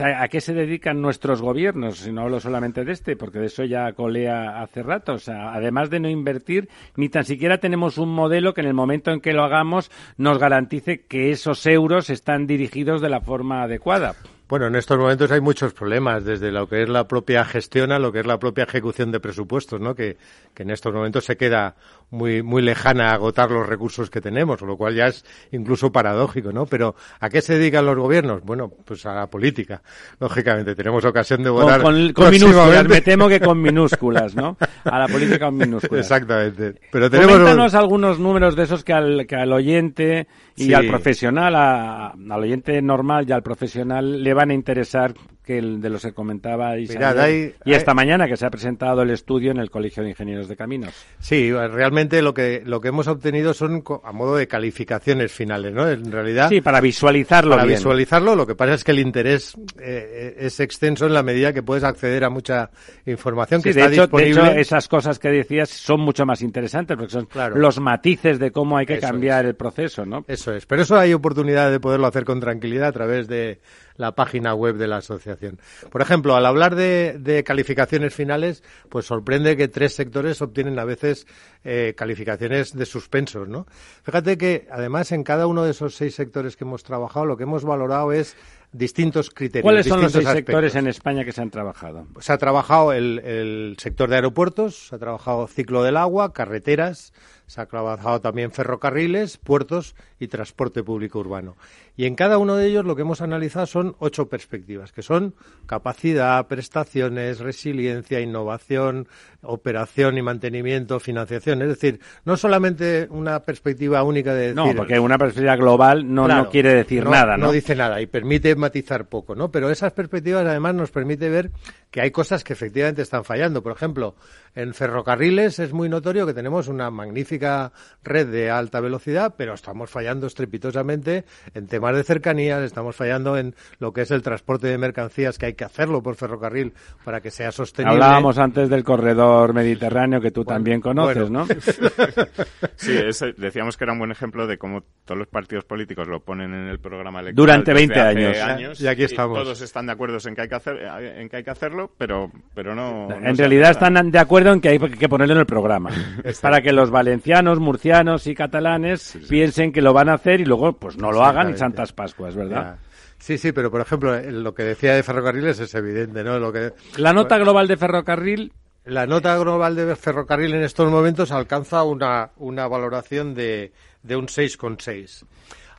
¿A qué se dedican nuestros gobiernos? No hablo solamente de este, porque de eso ya colea hace rato. O sea, además de no invertir, ni tan siquiera tenemos un modelo que en el momento en que lo hagamos nos garantice que esos euros están dirigidos de la forma adecuada. Bueno, en estos momentos hay muchos problemas, desde lo que es la propia gestión a lo que es la propia ejecución de presupuestos, ¿no? Que, que en estos momentos se queda muy, muy lejana a agotar los recursos que tenemos, lo cual ya es incluso paradójico, ¿no? Pero ¿a qué se dedican los gobiernos? Bueno, pues a la política, lógicamente. Tenemos ocasión de votar. Con, con, minúsculas, me temo que con minúsculas, ¿no? A la política con minúsculas. Exactamente. Pero tenemos. Coméntanos algunos números de esos que al, que al oyente y al profesional, al oyente normal y al profesional le van a interesar que el de los que comentaba Isabel, y esta mañana que se ha presentado el estudio en el Colegio de Ingenieros de Caminos. Sí, realmente lo que lo que hemos obtenido son a modo de calificaciones finales, ¿no? En realidad. Sí, para visualizarlo. Para visualizarlo, lo que pasa es que el interés eh, es extenso en la medida que puedes acceder a mucha información que está hecho, disponible. De hecho, esas cosas que decías son mucho más interesantes porque son los matices de cómo hay que cambiar el proceso, ¿no? Eso es. Pero eso hay oportunidad de poderlo hacer con tranquilidad a través de la página web de la asociación. Por ejemplo, al hablar de, calificaciones finales, pues sorprende que tres sectores obtienen a veces eh, calificaciones de suspensos, ¿no? Fíjate que además en cada uno de esos seis sectores que hemos trabajado, lo que hemos valorado es distintos criterios. ¿Cuáles son los seis sectores en España que se han trabajado? Se ha trabajado el, el sector de aeropuertos, se ha trabajado ciclo del agua, carreteras, se ha trabajado también ferrocarriles, puertos y transporte público urbano. Y en cada uno de ellos lo que hemos analizado son ocho perspectivas, que son capacidad, prestaciones, resiliencia, innovación, operación y mantenimiento, financiación. Es decir, no solamente una perspectiva única de decir... No, porque una perspectiva global no, no quiere decir nada, ¿no? No dice nada y permite matizar poco, ¿no? Pero esas perspectivas además nos permite ver que hay cosas que efectivamente están fallando. Por ejemplo, en ferrocarriles es muy notorio que tenemos una magnífica red de alta velocidad, pero estamos fallando estrepitosamente en temas de cercanías, estamos fallando en lo que es el transporte de mercancías, que hay que hacerlo por ferrocarril para que sea sostenible. Hablábamos antes del corredor mediterráneo que tú también conoces, ¿no? sí, decíamos que era un buen ejemplo de cómo todos los partidos políticos lo ponen en el programa electoral durante 20 años. Y aquí estamos. todos están de acuerdo en que hay que hacer, en que hay que hacerlo, pero pero no. En realidad están de acuerdo en que hay que ponerlo en el programa para que los valencianos, murcianos y catalanes piensen que lo van a hacer y luego pues no lo hagan y Santas Pascuas, ¿verdad? Sí, sí, pero por ejemplo, lo que decía de ferrocarriles es evidente, ¿no? Lo que La nota global de ferrocarril la nota global de ferrocarril en estos momentos alcanza una, una valoración de, de un 6,6.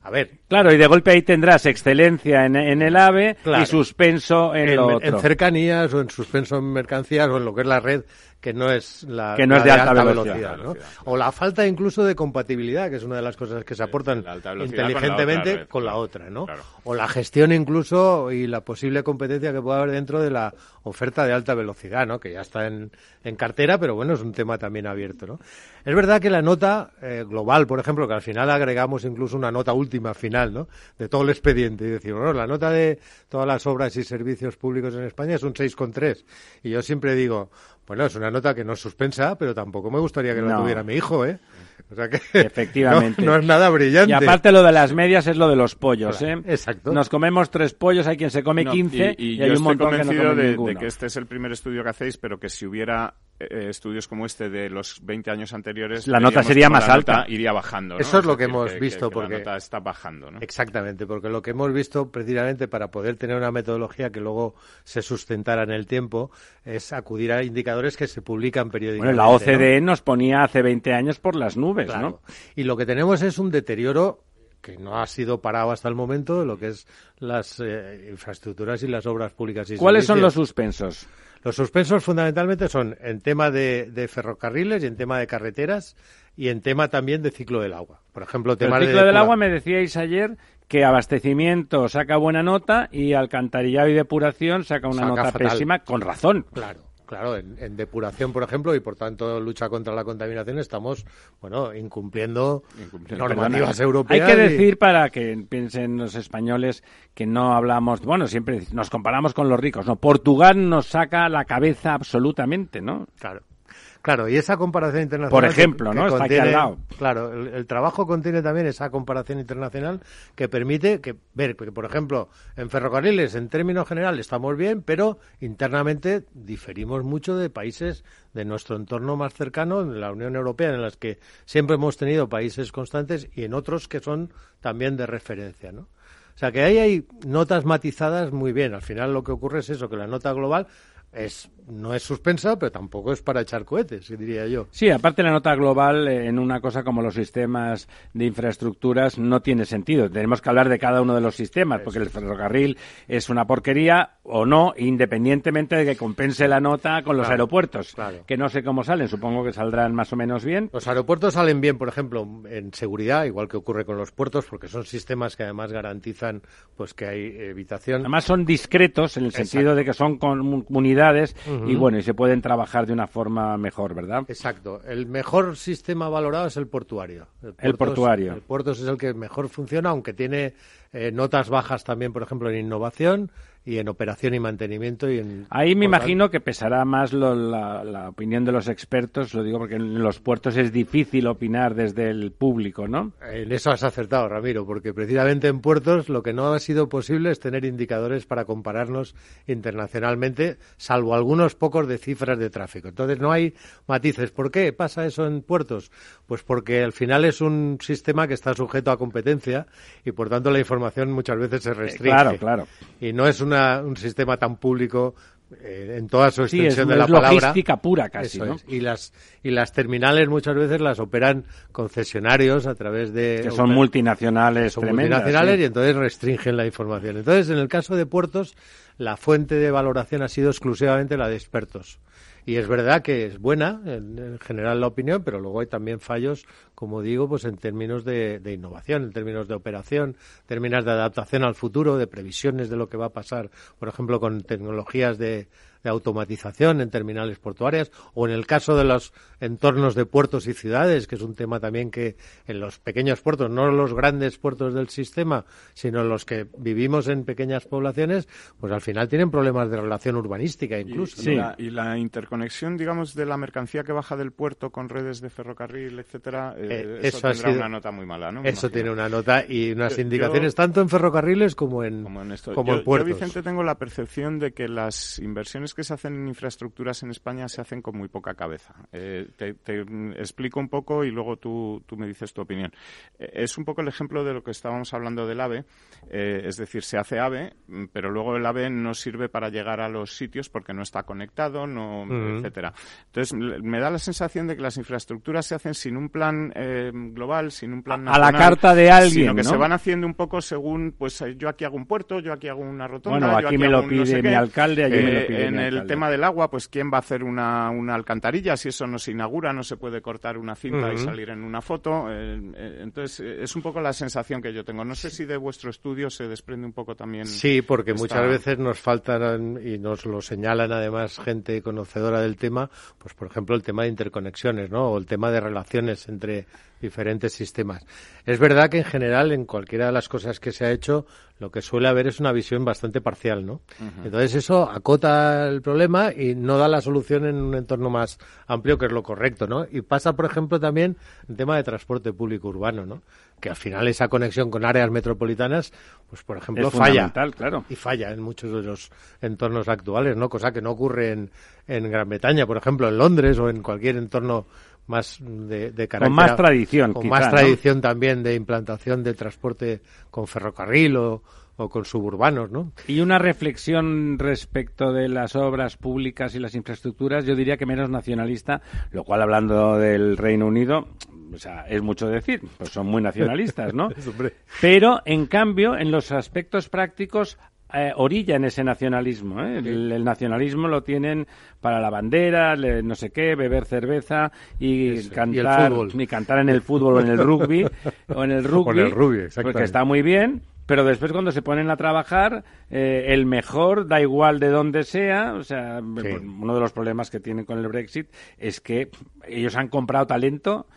A ver. Claro, y de golpe ahí tendrás excelencia en, en el AVE y suspenso en, lo otro. En cercanías o en suspenso en mercancías o en lo que es la red que no es la que no es de, alta, velocidad, ¿no? o la falta incluso de compatibilidad que es una de las cosas que se aportan inteligentemente con la otra, ¿no? O la gestión incluso y la posible competencia que pueda haber dentro de la oferta de alta velocidad, ¿no? Que ya está en, en cartera, pero bueno, es un tema también abierto, ¿no? Es verdad que la nota eh, global, por ejemplo, que al final agregamos incluso una nota última final, ¿no? De todo el expediente y decir, bueno, la nota de todas las obras y servicios públicos en España es un 6,3. Y yo siempre digo, bueno, es una nota que no es suspensa, pero tampoco me gustaría que la tuviera mi hijo, ¿eh? O sea que Efectivamente. No, es nada brillante. Y aparte lo de las medias es lo de los pollos, ¿eh? Exacto. Nos comemos tres pollos, hay quien se come 15 y, hay un montón que no come de, de que este es el primer estudio que hacéis, pero que si hubiera eh, estudios como este de los 20 años anteriores, la nota sería más alta. iría bajando. ¿no? Eso es lo que hemos visto. porque la nota está bajando. ¿no? Exactamente, porque lo que hemos visto precisamente para poder tener una metodología que luego se sustentara en el tiempo es acudir a indicadores que se publican periódicamente. Bueno, la OCDE nos ponía hace 20 años por las nubes, ¿no? Y lo que tenemos es un deterioro que no ha sido parado hasta el momento de lo que es las eh, infraestructuras y las obras públicas y ¿Cuáles son los suspensos? Los suspensos fundamentalmente son en tema de, de, ferrocarriles y en tema de carreteras y en tema también de ciclo del agua. Por ejemplo, tema El ciclo de del agua me decíais ayer que abastecimiento saca buena nota y alcantarillado y depuración saca una Saca nota fatal. pésima con razón. Claro, claro, en, en depuración, por ejemplo, y por tanto lucha contra la contaminación, estamos, bueno, incumpliendo, normativas europeas. Hay que y- decir para que piensen los españoles que no hablamos, bueno, siempre nos comparamos con los ricos, no, Portugal nos saca la cabeza absolutamente, ¿no? Claro. Claro, y esa comparación internacional. Por ejemplo, que ¿no? Está aquí al lado. Claro, el, el trabajo contiene también esa comparación internacional que permite que, ver, que, por ejemplo, en ferrocarriles, en términos generales, estamos bien, pero internamente diferimos mucho de países de nuestro entorno más cercano, en la Unión Europea, en las que siempre hemos tenido países constantes y en otros que son también de referencia, ¿no? O sea que ahí hay notas matizadas muy bien. Al final lo que ocurre es eso, que la nota global es no es suspensa, pero tampoco es para echar cohetes, diría yo. Sí, aparte la nota global eh, en una cosa como los sistemas de infraestructuras no tiene sentido. Tenemos que hablar de cada uno de los sistemas, porque el ferrocarril es una porquería o no, independientemente de que compense la nota con los Claro, aeropuertos, claro. que no sé cómo salen, supongo que saldrán más o menos bien. Los aeropuertos salen bien, por ejemplo, en seguridad, igual que ocurre con los puertos, porque son sistemas que además garantizan pues que hay evitación. Además son discretos en el sentido de que son comu- comunidades Y bueno, y se pueden trabajar de una forma mejor, ¿verdad? Exacto. El mejor sistema valorado es el portuario. El portuario. El puertos es el que mejor funciona, aunque tiene eh, notas bajas también, por ejemplo, en innovación y en operación y mantenimiento. Y en, Ahí me imagino que pesará más lo- la, la opinión de los expertos, lo digo porque en los puertos es difícil opinar desde el público, ¿no? En eso has acertado, Ramiro, porque precisamente en puertos lo que no ha sido posible es tener indicadores para compararnos internacionalmente, salvo algunos pocos de cifras de tráfico. Entonces no hay matices. ¿Por qué pasa eso en puertos? Pues porque al final es un sistema que está sujeto a competencia y por tanto la información muchas veces se restringe. claro, claro. Y no es una- un sistema tan público eh, en toda su Sí, extensión es- de la es palabra. logística pura casi, ¿no? Y las y las terminales muchas veces las operan concesionarios a través de Que son multinacionales son tremendas. multinacionales sí. y entonces restringen la información. Entonces, en el caso de puertos, la fuente de valoración ha sido exclusivamente la de expertos. Y es verdad que es buena, en, en general, la opinión, pero luego hay también fallos, como digo, pues en términos de, de innovación, en términos de operación, en términos de adaptación al futuro, de previsiones de lo que va a pasar, por ejemplo, con tecnologías de, de automatización en terminales portuarias, o en el caso de los entornos de puertos y ciudades, que es un tema también que en los pequeños puertos, no los grandes puertos del sistema, sino los que vivimos en pequeñas poblaciones, pues al final tienen problemas de relación urbanística incluso. Y, ¿no? la, y la interconexión, digamos, de la mercancía que baja del puerto con redes de ferrocarril, etcétera, eh, Eh, eso, eso ha tendrá sido- una nota muy mala, ¿no? Me Eso imagino. tiene una nota y unas Yo- indicaciones yo- tanto en ferrocarriles como en, como en esto. como yo, en puertos. yo, Vicente, tengo la percepción de que las inversiones que se hacen en infraestructuras en España se hacen con muy poca cabeza. Eh, te, explico un poco y luego tú, tú me dices tu opinión. Eh, es un poco el ejemplo de lo que estábamos hablando del AVE, eh, es decir, se hace AVE, pero luego el AVE no sirve para llegar a los sitios porque no está conectado, no, etcétera. Entonces, me da la sensación de que las infraestructuras se hacen sin un plan global, sin un plan nacional. A la carta de alguien, Sino que se van haciendo un poco según, pues yo aquí hago un puerto, yo aquí hago una rotonda, bueno, aquí, me lo pide mi alcalde, allí me lo pide En el tema del agua, pues quién va a hacer una, una alcantarilla, si eso no se inaugura, no se puede cortar una cinta y salir en una foto. Eh, eh, entonces, eh, es un poco la sensación que yo tengo. No sé si de vuestro estudio se desprende un poco también. Sí, porque muchas veces nos faltan, y nos lo señalan además gente conocedora del tema, pues por ejemplo el tema de interconexiones, ¿no? O el tema de relaciones entre diferentes sistemas. Es verdad que en general en cualquiera de las cosas que se ha hecho lo que suele haber es una visión bastante parcial, ¿no? Entonces eso acota el problema y no da la solución en un entorno más amplio que es lo correcto, ¿no? Y pasa, por ejemplo, también el tema de transporte público urbano, ¿no? Que al final esa conexión con áreas metropolitanas, pues por ejemplo, falla. Claro. Y falla en muchos de los entornos actuales, ¿no? Cosa que no ocurre en, en Gran Bretaña, por ejemplo, en Londres o en cualquier entorno más de, de carácter. Con más tradición, Con más tradición también de implantación de transporte con ferrocarril o, o con suburbanos, ¿no? Y una reflexión respecto de las obras públicas y las infraestructuras, yo diría que menos nacionalista, lo cual hablando del Reino Unido, o sea, es mucho decir, pues son muy nacionalistas, ¿no? Pero, en cambio, en los aspectos prácticos eh, orilla en ese nacionalismo. ¿eh? El, nacionalismo lo tienen para la bandera, no sé qué, beber cerveza y cantar y, cantar en el fútbol o en el rugby o en el rugby, el rugby porque está muy bien. Pero después cuando se ponen a trabajar, eh, el mejor da igual de dónde sea. O sea, uno de los problemas que tienen con el Brexit es que ellos han comprado talento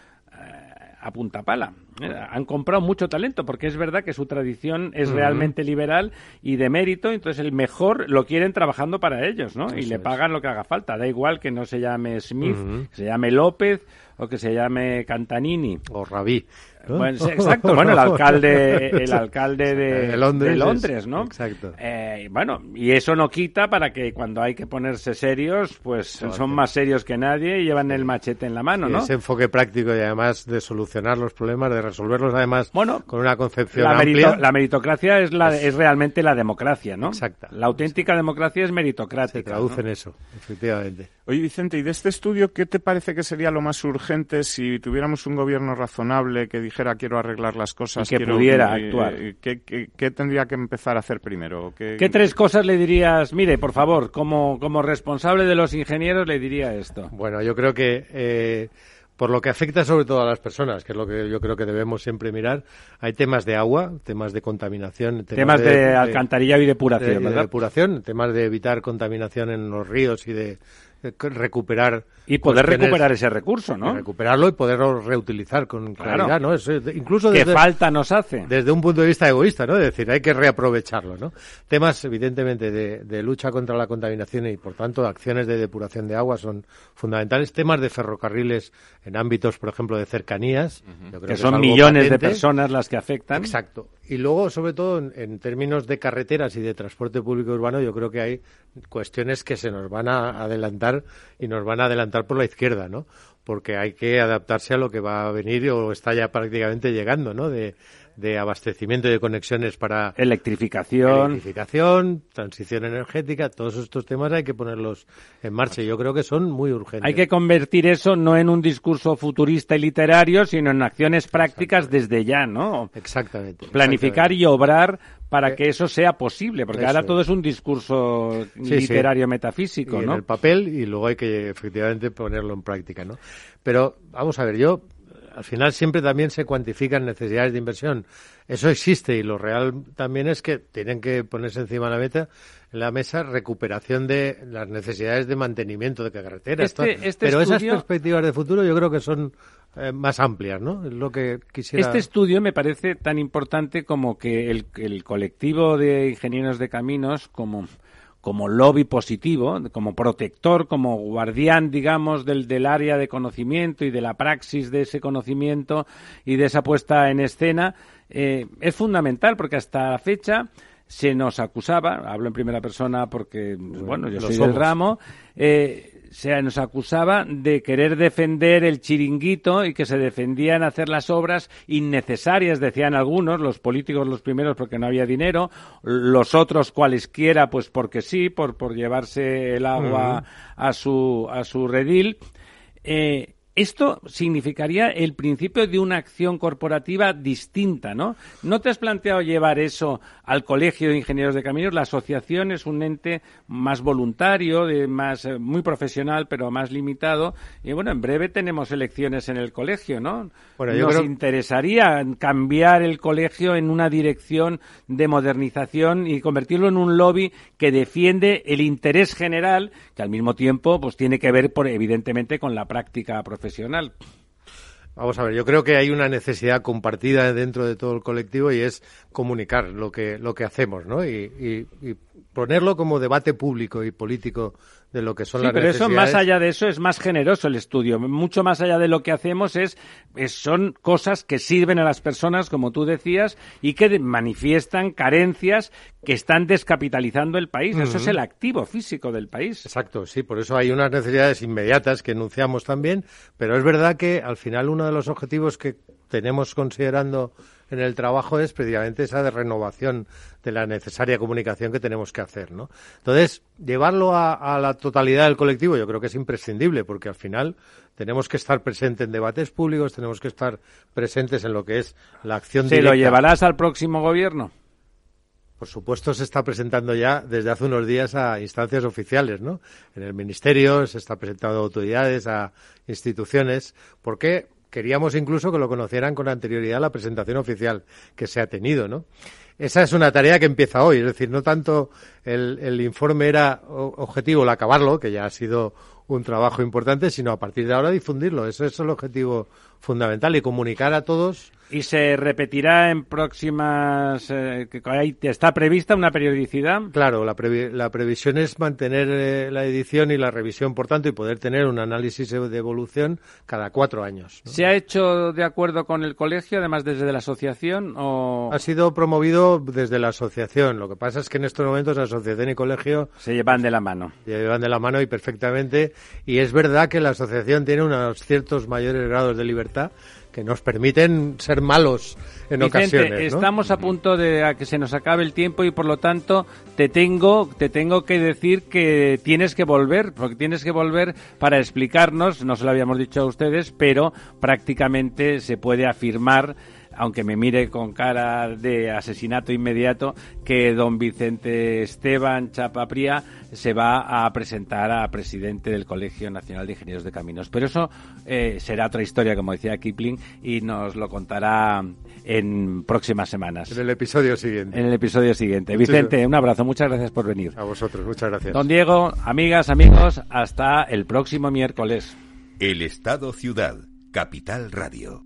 a punta pala. Eh, han comprado mucho talento porque es verdad que su tradición es realmente liberal y de mérito, entonces el mejor lo quieren trabajando para ellos, ¿no? y le pagan lo que haga falta. Da igual que no se llame Smith, se llame López o que se llame Cantanini. O Rabí. Bueno, exacto. Bueno, el alcalde, el alcalde de, Londres, ¿no? Exacto. Eh, bueno, y eso no quita para que cuando hay que ponerse serios, pues son más serios que nadie y llevan el machete en la mano, ¿no? Ese enfoque práctico y además de solucionar los problemas, de resolverlos además bueno, con una concepción la amplia. la meritocracia es, la, es realmente la democracia, ¿no? Exacta. La auténtica democracia es meritocrática. Se traduce en eso, efectivamente. Oye, Vicente, y de este estudio, ¿qué te parece que sería lo más urgente si tuviéramos un gobierno razonable que dijera quiero arreglar las cosas? Y que pudiera actuar. ¿qué, tendría que empezar a hacer primero? ¿Qué, tres cosas le dirías? Mire, por favor, como, como responsable de los ingenieros le diría esto. Bueno, yo creo que... Eh, por lo que afecta sobre todo a las personas, que es lo que yo creo que debemos siempre mirar, hay temas de agua, temas de contaminación, temas, de, alcantarillado y depuración, de, depuración, temas de evitar contaminación en los ríos y de recuperar y poder recuperar ese recurso, ¿no? Recuperarlo y poderlo reutilizar con claridad, ¿no? incluso desde, ¿Qué falta nos hace? Desde un punto de vista egoísta, ¿no? Es decir, hay que reaprovecharlo, ¿no? Temas, evidentemente, de, lucha contra la contaminación y, por tanto, acciones de depuración de agua son fundamentales. Temas de ferrocarriles en ámbitos, por ejemplo, de cercanías. que, son millones de personas las que afectan. Exacto. Y luego, sobre todo, en, términos de carreteras y de transporte público urbano, yo creo que hay cuestiones que se nos van a adelantar y nos van a adelantar por la izquierda, ¿no? Porque hay que adaptarse a lo que va a venir o está ya prácticamente llegando, ¿no? De, de abastecimiento y de conexiones para electrificación, electrificación, transición energética, todos estos temas hay que ponerlos en marcha. y Yo creo que son muy urgentes. Hay que convertir eso no en un discurso futurista y literario, sino en acciones prácticas desde ya, ¿no? Exactamente. Planificar y obrar para que eso sea posible, porque ahora todo es un discurso literario metafísico, y ¿no? En el papel y luego hay que efectivamente ponerlo en práctica, ¿no? Pero vamos a ver, yo al final siempre también se cuantifican necesidades de inversión. Eso existe y lo real también es que tienen que ponerse encima de la meta en la mesa recuperación de las necesidades de mantenimiento de carreteras. Este, este Pero esas perspectivas de futuro yo creo que son eh, más amplias, ¿no? Es lo que quisiera. Este estudio me parece tan importante como que el, el colectivo de ingenieros de caminos, como como lobby positivo, como protector, como guardián, digamos, del, del área de conocimiento y de la praxis de ese conocimiento y de esa puesta en escena, eh, es fundamental porque hasta la fecha se nos acusaba, hablo en primera persona porque, pues, bueno, yo Lo soy del ramo, eh, se nos acusaba de querer defender el chiringuito y que se defendían hacer las obras innecesarias, decían algunos, los políticos los primeros porque no había dinero, los otros cualesquiera pues porque sí, por, por llevarse el agua a su, a su redil. Eh, esto significaría el principio de una acción corporativa distinta, ¿no? ¿No te has planteado llevar eso al Colegio de Ingenieros de Caminos? La asociación es un ente más voluntario, de más eh, muy profesional, pero más limitado. Y bueno, en breve tenemos elecciones en el colegio, ¿no? Bueno, yo Nos creo- interesaría cambiar el colegio en una dirección de modernización y convertirlo en un lobby que defiende el interés general, que al mismo tiempo pues tiene que ver por evidentemente con la práctica profesional. Vamos a ver, yo creo que hay una necesidad compartida dentro de todo el colectivo y es comunicar lo que, lo que hacemos, ¿no? Y, y- y ponerlo como debate público y político de lo que son Sí, las pero eso, más allá de eso, es más generoso el estudio. Mucho más allá de lo que hacemos es, es- son cosas que sirven a las personas, como tú decías, y que manifiestan carencias que están descapitalizando el país. Eso es el activo físico del país. Exacto, sí, por eso hay unas necesidades inmediatas que enunciamos también, pero es verdad que al final uno de los objetivos que tenemos considerando en el trabajo es precisamente esa de renovación de la necesaria comunicación que tenemos que hacer, ¿no? Entonces, llevarlo a, a la totalidad del colectivo yo creo que es imprescindible porque al final tenemos que estar presentes en debates públicos, tenemos que estar presentes en lo que es la acción ¿Se lo llevarás al próximo gobierno? Por supuesto, se está presentando ya desde hace unos días a instancias oficiales, ¿no? En el Ministerio se está presentando a autoridades, a instituciones, porque queríamos incluso que lo conocieran con anterioridad a la presentación oficial que se ha tenido, ¿no? Esa es una tarea que empieza hoy, es decir, no tanto el, el informe era objetivo el acabarlo, que ya ha sido un trabajo importante, sino a partir de ahora difundirlo. Ese es el objetivo fundamental y comunicar a todos ¿Y se repetirá en próximas... eh, que hay- ¿Está prevista una periodicidad? Claro, la, previ- la previsión es mantener eh, la edición y la revisión, por tanto, y poder tener un análisis de evolución cada cuatro años. ¿no? ¿Se ha hecho de acuerdo con el colegio, además desde la asociación? O... Ha sido promovido desde la asociación. Lo que pasa es que en estos momentos asociación y colegio Se llevan de la mano. llevan de la mano y perfectamente. Y es verdad que la asociación tiene unos ciertos mayores grados de libertad que nos permiten ser malos en Vicente, ocasiones. ¿no? estamos a punto de a que se nos acabe el tiempo y por lo tanto te tengo te tengo que decir que tienes que volver, porque tienes que volver para explicarnos, no se lo habíamos dicho a ustedes, pero prácticamente se puede afirmar aunque me mire con cara de asesinato inmediato, que don Vicente Esteban Chapapría se va a presentar a presidente del Colegio Nacional de Ingenieros de Caminos. Pero eso eh, será otra historia, como decía Kipling, y nos lo contará en próximas semanas. En el episodio siguiente. En el episodio siguiente. Vicente, un abrazo, muchas gracias por venir. A vosotros, muchas gracias. Don Diego, amigas, amigos, hasta el próximo miércoles. El Estado Ciudad, Capital Radio.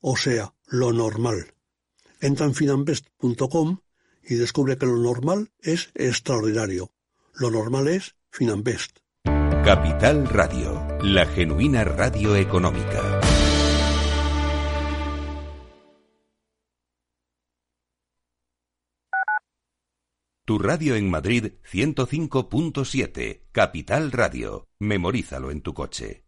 o sea, lo normal. Entra en finanbest.com y descubre que lo normal es extraordinario. Lo normal es Finanbest. Capital Radio, la genuina radio económica. Tu radio en Madrid 105.7, Capital Radio. Memorízalo en tu coche.